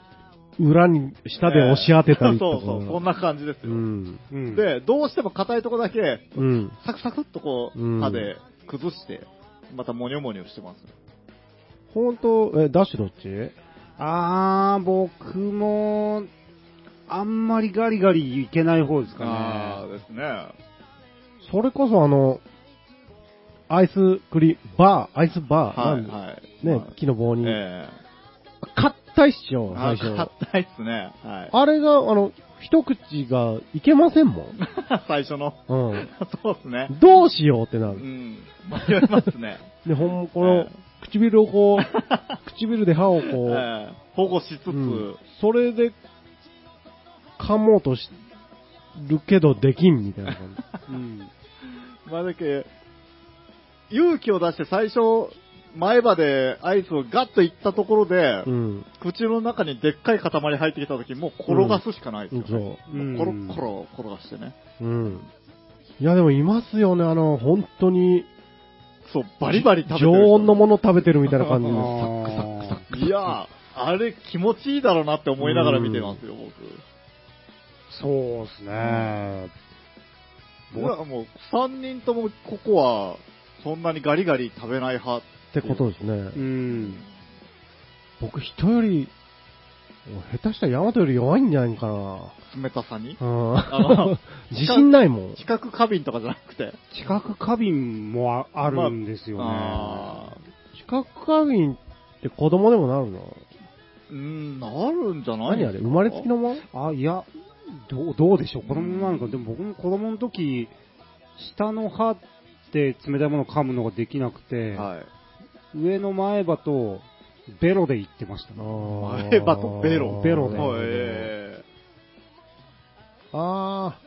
裏に、舌で押し当てたりとか。そうそう、そんな感じですよ。うん。うん、で、どうしても硬いとこだけ、うん。サクサクっとこう、うん歯で崩して、またもにょもにょしてます。ほんと、え、ダッシュどっち？あー、僕も、あんまりガリガリいけない方ですかね。ああですね。それこそあの、アイスクリ、バー、アイスバー。はい、はい。ねまあ、木の棒に。え硬いっしょ、最初。硬いっすね。はい。あれが、あの、一口がいけませんもん。最初の。うん。そうですね。どうしようってなる。うん。迷いますね。で、ほん、こえの、唇をこう、唇で歯をこう、ええ保護しつつ、うんそれで、噛もうとしるけどできんみたいな感じ。うん。まあだけ、勇気を出して最初、前歯でアイスをガッといったところで、うん。口の中にでっかい塊入ってきた時、もう転がすしかないですよね。そうんコロッコロ転がしてね。う。うん。いや、でもいますよね、あの、本当に、そう、バリバリ食べてる常人。温のもの食べてるみたいな感じで、あサーックサックサック。いやー、あれ気持ちいいだろうなって思いながら見てますよ、僕。そうですね。僕はもう、3人ともここは、そんなにガリガリ食べない派。ってことですね。うん。僕人より下手したらヤマトより弱いんじゃないかな。冷たさに？自信ないもん。知覚過敏とかじゃなくて？知覚過敏もああるんですよね。あ視覚過敏って子供でもなるの？ーうん、なるんじゃない？何あれ生まれつきのもんあ、いや、どう、どうでしょう？子供なんか、でも僕も子供の時、下の歯で冷たいものを噛むのができなくて、はい。上の前歯とベロで言ってましたね。前歯とベロ？ベロではいえああ、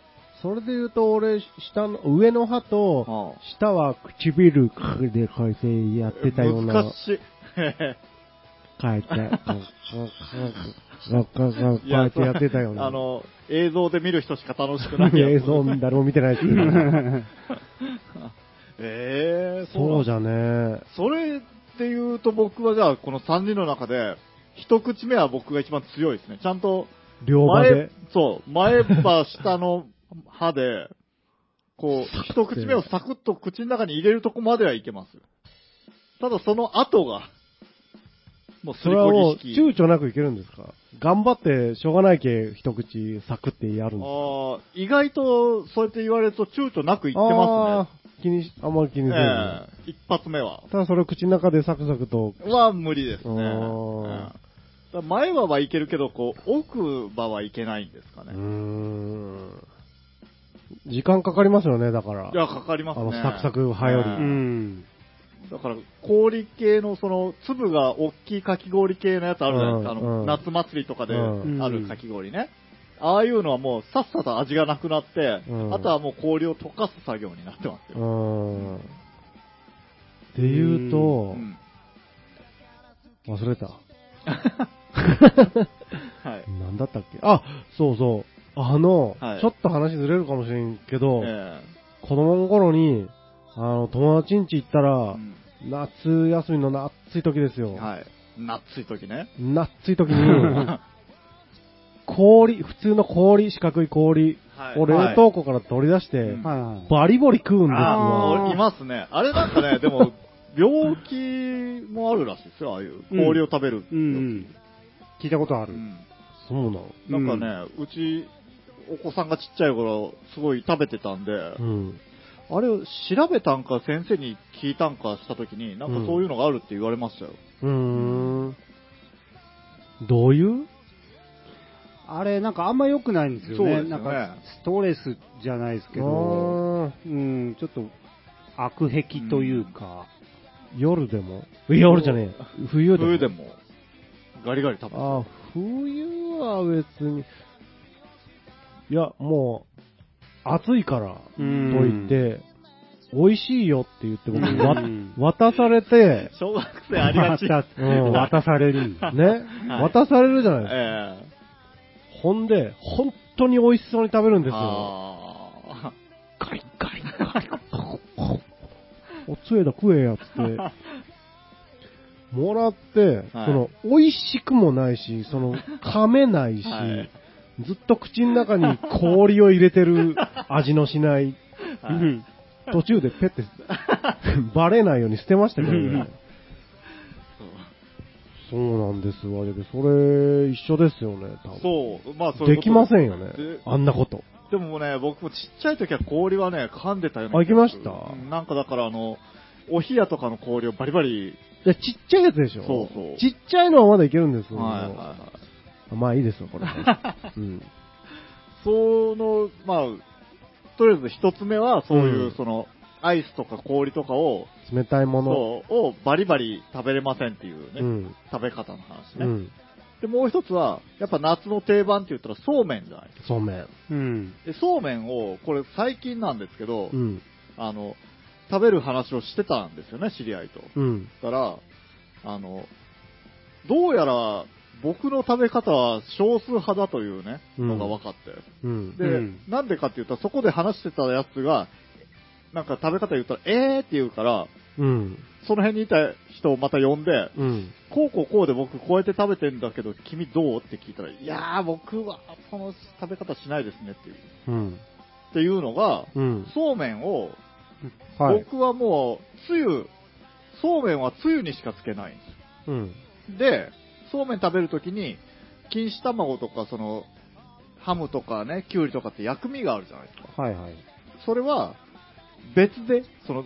それで言うと俺、下の、上の歯ーと、あ下は唇でこうやってやってたような。難しい。書いて、こうこうこうこうやってやってたような。あの、映像で見る人しか楽しくない映像誰も見てないですけど。ええそうじゃゃねそれって言うと僕はじゃあ、この3人の中で、一口目は僕が一番強いですね。ちゃんと、両歯前で。、そう、前歯下の歯で、こう、一口目をサクッと口の中に入れるとこまではいけます。ただその後が、もうすそりれはもう。躊躇なくいけるんですか？頑張ってしょうがないけ一口サクってやるんですか？ああ、意外とそうやって言われると躊躇なく言ってまあー気にし、あんまり気にすね。せず。ええ一発目は。ただそれを口の中でサクサクと、は無理ですね。うん前歯はいけるけど、こう、奥歯はいけないんですかうーね。ん。時間かかりますよね、だから。いや、かかりますね。あのサクサク歯よりううんん。だから、氷系の、その、粒が大きいかき氷系のやつあるじゃないですか。あの、夏祭りとかでうんあるかき氷ね。ああいうのはもう、さっさと味がなくなって、うんあとはもう氷を溶かす作業になってますうよ。っていうとう、ん忘れた。はい。なんだったっけ？あ、そうそう。あの、はいちょっと話ずれるかもしれんけど、え子供の頃に、あの、友達ん家行ったえら、うん夏休みの夏い時ですよ。はい。夏い時ね。夏い時に、氷、普通の氷、四角い氷はいを冷凍庫から取り出して。バリバリ食うんですあよ。あ、いますね。あれなんかね、でも、病気もあるらしいですよ、ああいう。氷を食べる。うんうん。聞いたことある。うんそうなの。なんかね、うち、お子さんがちっちゃい頃、すごい食べてたんで、うん。あれを調べたんか先生に聞いたんかした時に、なんかそういうのがあるって言われましたよ。うーん。どういう？あれ、なんかあんま良くないんですよね。そうですよねなんか、ストレスじゃないですけど、うん、ちょっと、悪癖というか、夜でも？夜じゃねえ。冬でも？冬でも、ガリガリ食べてあ、冬は別に。いや、もう、暑いから、とうん言って、美味しいよって言って僕、わうん渡されて、小学生ありがち。渡 うん渡されるんだ。ね、はい渡されるじゃないですか。えほんで、本当に美味しそうに食べるんえですよ。あガリガリガリ。おつえだ食えやっつって。もらって、はいその、美味しくもないし、その、噛めないし、はいずっと口の中に氷を入れてる味のしない、途中でペッて、バレないように捨てましたけどね。そうなんですわ。それ、一緒ですよね、多分。そう、まあそできませんよねで。あんなこと。でもね、僕もちっちゃい時は氷はね、噛んでたよね。あ行きました？うんなんかだからあの、お冷やとかの氷をバリバリ、いや、ちっちゃいやつでしょそうそうちっちゃいのはまだいけるんですよ。はいはいはい。まあいいですよ、これ。うん。その、まあ、とりあえず一つ目は、そういう、うんその、アイスとか氷とかを、冷たいもの。をバリバリ食べれませんっていうね、うん。食べ方の話ね、うん。で、もう一つは、やっぱ夏の定番って言ったらそうめんじゃないそうめん。うん。で、そうめんを、これ最近なんですけど、うん。あの、食べる話をしてたんですよね、知り合いと。うん。だから、あの、どうやら僕の食べ方は少数派だというね、うんのが分かって。うん。で、うんなんでかって言ったら、そこで話してたやつが、なんか食べ方言ったら、えーって言うから、うん。その辺にいた人をまた呼んで、うん。こうこうこうで僕こうやって食べてんだけど、君どうって聞いたら、いやー僕はその食べ方しないですねっていう。うん。っていうのが、うん。そうめんを、はい。僕はもう、つゆ、そうめんはつゆにしかつけないんですようん。で、そうめん食べるときに、錦糸卵とか、その、ハムとかね、キュウリとかって薬味があるじゃないですか。はいはい。それは、別で、その、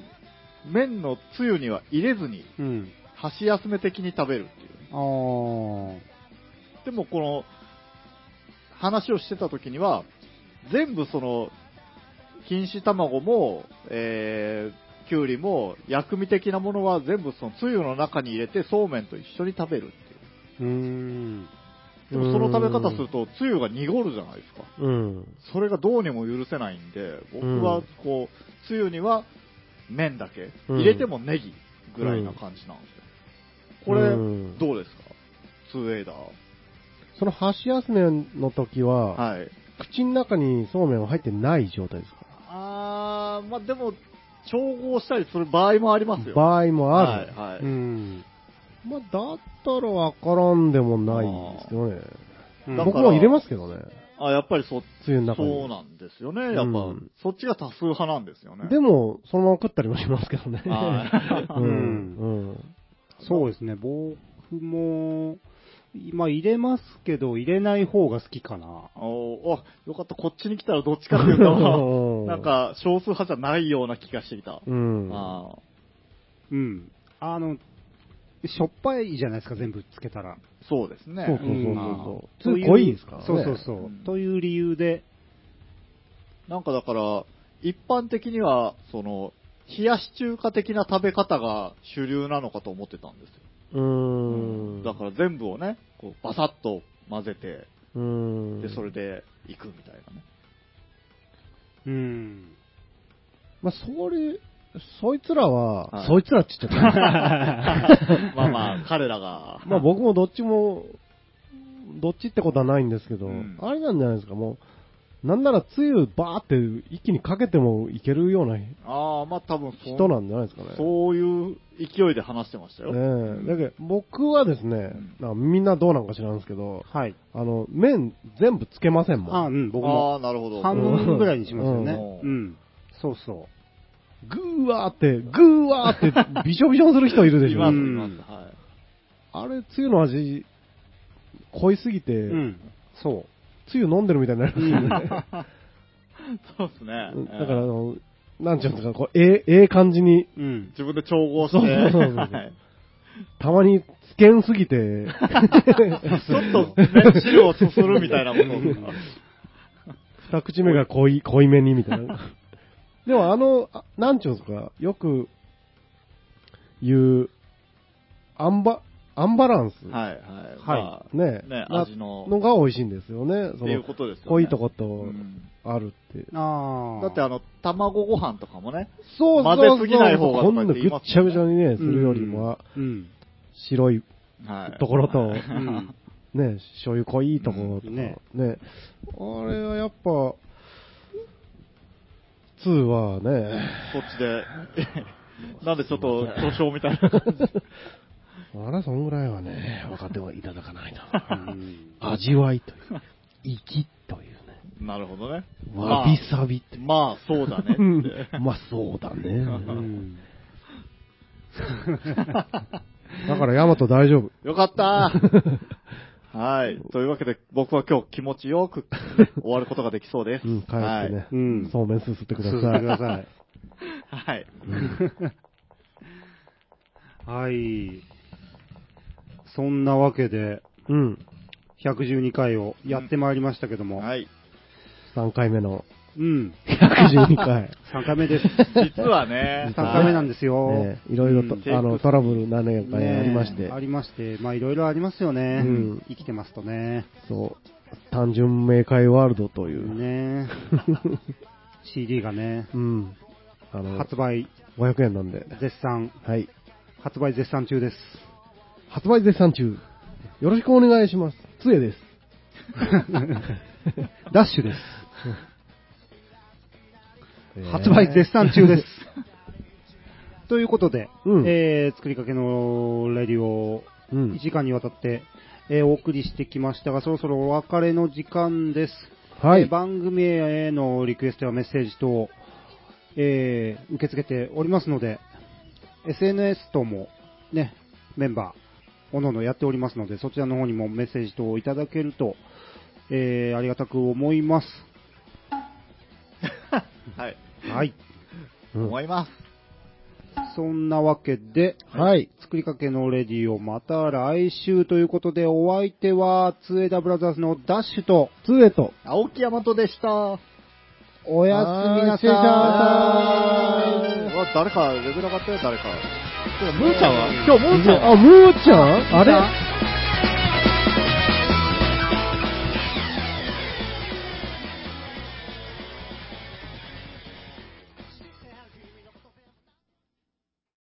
麺のつゆには入れずに、うん。箸休め的に食べるっていう。あー。でもこの、話をしてた時には、全部その、錦糸卵も、えー、きゅうりも、薬味的なものは全部そのつゆの中に入れてそうめんと一緒に食べるっていう。ん。でもその食べ方すると、つゆが濁るじゃないですか。うん。それがどうにも許せないんで、僕はこう、つゆには麺だけ、うん入れてもネギぐらいな感じなんですよ。これ、うんどうですか ?2 エイダー。その箸休めの時は、はい。口の中にそうめんは入ってない状態ですか？あー、まあでも、調合したりする場合もありますよ。場合もある。はい、はい。うん。まあ、だったらわからんでもないですよね。うんだから僕も入れますけどね。あ、やっぱりそ、つゆの中に。そうなんですよね。やっぱ、うんそっちが多数派なんですよね。でも、そのまま食ったりもしますけどね。はい うん。うんうん。そうですね、僕も、まあ入れますけど、入れない方が好きかな。おあよかった。こっちに来たらどっちかっていうと、なんか、少数派じゃないような気がしてきた。うん。あうん。あの、しょっぱいじゃないですか、全部つけたら。ーそうですね。そうそうそううんそう。というつゆ濃いですからね。そうそうそう。うんという理由で、なんかだから、一般的には、その、冷やし中華的な食べ方が主流なのかと思ってたんですよ。うーん。だから全部をね、こうバサッと混ぜて、うーん。で、それで行くみたいなね。うん。まあ、それ、そいつらは、はいそいつらって言っちゃった。まあまあ、彼らが。まあ僕もどっちも、どっちってことはないんですけど、うんあれなんじゃないですか、もう、なんならつゆバーって一気にかけてもいけるようなああ、まあ多分そ人なんじゃないですかね。そういう勢いで話してましたよ。ねえだけど僕はですね、なんかみんなどうなんか知らんですけど、はい。あの、麺全部つけませんもん。あ、うん、僕あも。あ、なるほど。半分ぐらいにしますよね。ううんん。そうそぐーわーって、ぐーわーって、びしょびしょにする人いるでしょ。います、いうんます。はい。あれ、つゆの味、濃いすぎて、う。うん。そつゆ飲んでるみたいになりますよね。そうですね。うんだから、あの、なんちゅうんですか、こう、ええ、ええ感じに、う。うん。自分で調合して、そうそうそうそうはいたまにつけんすぎて、ちょっと、ね、汁をすするみたいなこと。二口目が濃い、濃いめにみたいな。でもあの、あなんちゅうんですか、よく言う、アンバ、アンバランス。はい、はい。はまねあね、な味の、のが美味しいんですよね。そっていうのことですよね。濃いとこうとんあるって。ああ。だってあの、卵ご飯とかもね、そう混ぜすぎない方がこんなぐっちゃぐちゃにね、するよりもは、うん。白いはい。ところと、うん。ね、醤油濃いところとか、うんねねあれはやっぱ、2はね、そっちで、なんでちょっと巨匠みたいな感じ。あら、そんぐらいはね、分かってはいただかないと。うん味わいという、粋というね、なるほどね。わびさびって。まあ、そうだね。まあそうだね。うん。だからヤマト大丈夫。よかったはい。というわけで、僕は今日気持ちよく終わることができそうです。うん、帰ってね、はい。うんそうめんすすってくだ進さい。んでください。はい。はい。そんなわけで、うん。112回をやってまいりましたけども、はい。3回目のうん。112回。3回目です。実はね、3回目なんですよ。ね、いろいろと、うんあの、トラブル何年かありまして、ねありまして、まあいろいろありますよね。うん生きてますとね。そう、単純明快ワールドという、ね CD がね、うん。あの、発売500円なんで、絶賛、はい。発売絶賛中です。発売絶賛中。よろしくお願いします。つえです。ダッシュです。発売絶賛中です。ということで、うんえー作りかけのレディオをうん1。時間にわたって、えーお送りしてきましたが、そろそろお別れの時間です。はいえー番組へのリクエストやメッセージ等、えー受け付けておりますので、SNS ともね、メンバおのおのやっておりますので、そちらの方にもメッセージ等をいただけると、えー、ありがたく思います。はい。はい。うん思います。そんなわけで、はい。作りかけのレディオまた来週ということで、お相手は、ツエダブラザーズのダッシュと、ツーエと。青木大和でした。おやすみなさい。うわ誰か、レベル上がったよ、誰かムーちゃんは？今日ムーちゃんあ、ムーちゃん？あれ？